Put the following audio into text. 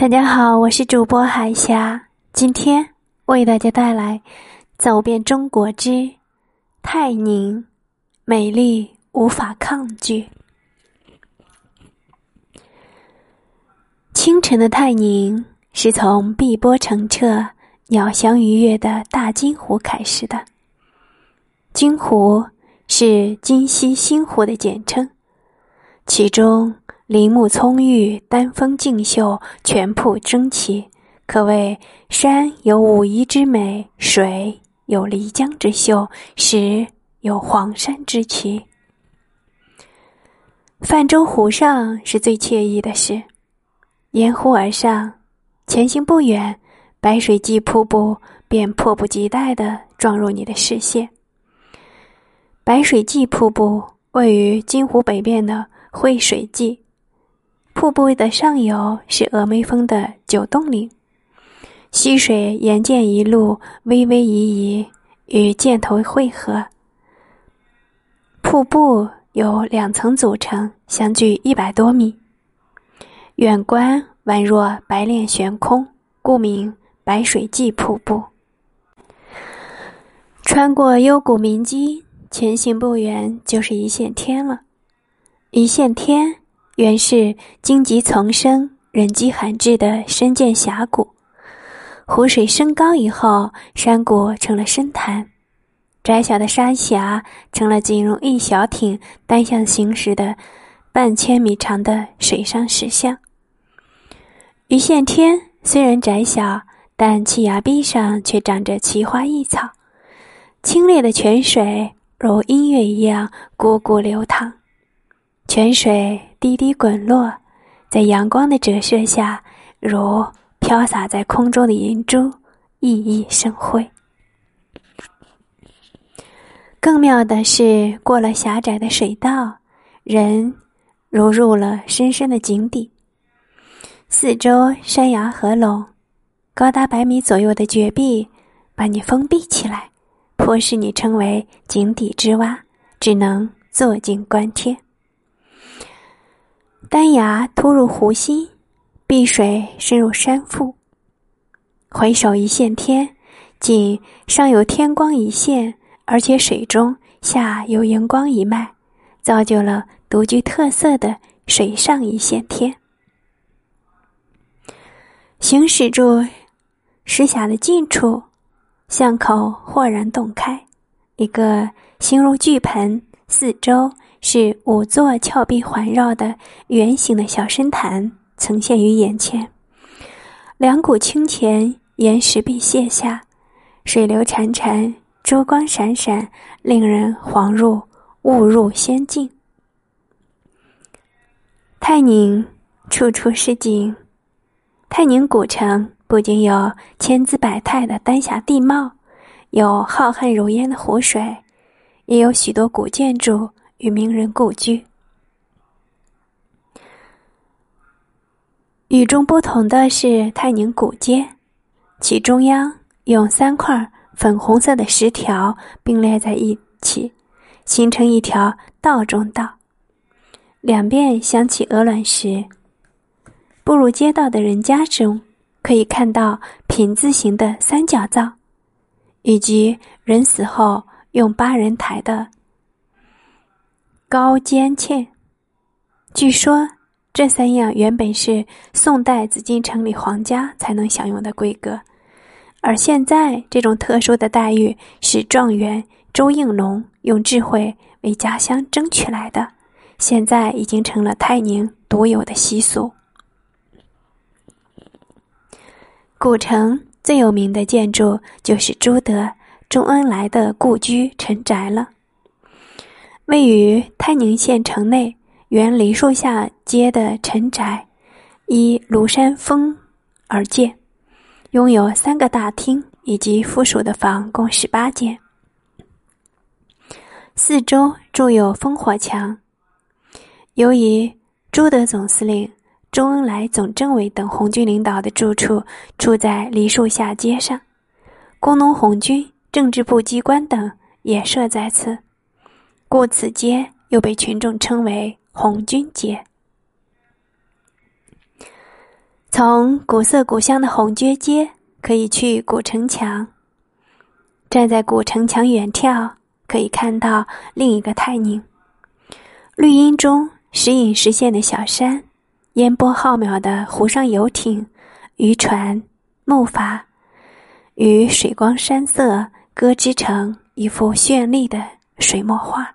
大家好，我是主播海霞，今天为大家带来《走遍中国之泰宁》，美丽无法抗拒。清晨的泰宁是从碧波澄澈、鸟翔鱼跃的大金湖开始的。金湖是金溪新湖的简称，其中。林木葱郁，丹枫竞秀，泉瀑争奇，可谓山有武夷之美，水有漓江之秀，石有黄山之奇。泛舟湖上是最惬意的事，沿湖而上，前行不远，白水记瀑布便迫不及待地撞入你的视线。白水记瀑布位于金湖北边的惠水记。瀑布的上游是峨眉峰的九洞岭，溪水沿涧一路微微移移，与涧头汇合。瀑布由两层组成，相距一百多米，远观宛若白练悬空，故名白水记瀑布。穿过幽谷明基，前行不远就是一线天了，一线天。原是荆棘丛生、人迹罕至的深涧峡谷，湖水升高以后，山谷成了深潭，窄小的山峡成了仅容一小艇单向行驶的半千米长的水上石像。一线天虽然窄小，但其崖壁上却长着奇花异草，清冽的泉水如音乐一样汩汩流淌。泉水滴滴滚落，在阳光的折射下，如飘洒在空中的银珠，熠熠生辉。更妙的是，过了狭窄的水道，人如入了深深的井底。四周山崖合拢，高达百米左右的绝壁把你封闭起来，迫使你成为井底之蛙，只能坐井观天。丹崖突入湖心，碧水深入山腹。回首一线天，仅上有天光一线，而且水中下有荧光一脉，造就了独具特色的水上一线天。行驶住石峡的近处，巷口豁然洞开，一个形如巨盆，四周。是五座峭壁环绕的圆形的小深潭呈现于眼前，两股清泉沿石壁泻下，水流潺潺，珠光闪闪，令人恍入误入仙境。泰宁处处是景，泰宁古城不仅有千姿百态的丹霞地貌，有浩瀚如烟的湖水，也有许多古建筑。与名人故居。与众不同的是泰宁古街，其中央用三块粉红色的石条并列在一起，形成一条道中道，两边镶起鹅卵石。步入街道的人家中，可以看到品字形的三角灶，以及人死后用八人抬的。高尖嵌，据说这三样原本是宋代紫禁城里皇家才能享用的规格，而现在这种特殊的待遇是状元周应龙用智慧为家乡争取来的，现在已经成了泰宁独有的习俗。古城最有名的建筑就是朱德、周恩来的故居陈宅了。位于泰宁县城内原梨树下街的陈宅，依庐山峰而建，拥有三个大厅以及附属的房共十八间，四周筑有烽火墙。由于朱德总司令、周恩来总政委等红军领导的住处处在梨树下街上，工农红军政治部机关等也设在此。故此街又被群众称为红军街。从古色古香的红军街可以去古城墙，站在古城墙远眺，可以看到另一个泰宁。绿荫中时隐时现的小山，烟波浩渺的湖上游艇、渔船、木筏，与水光山色。歌织成一幅绚丽的水墨画。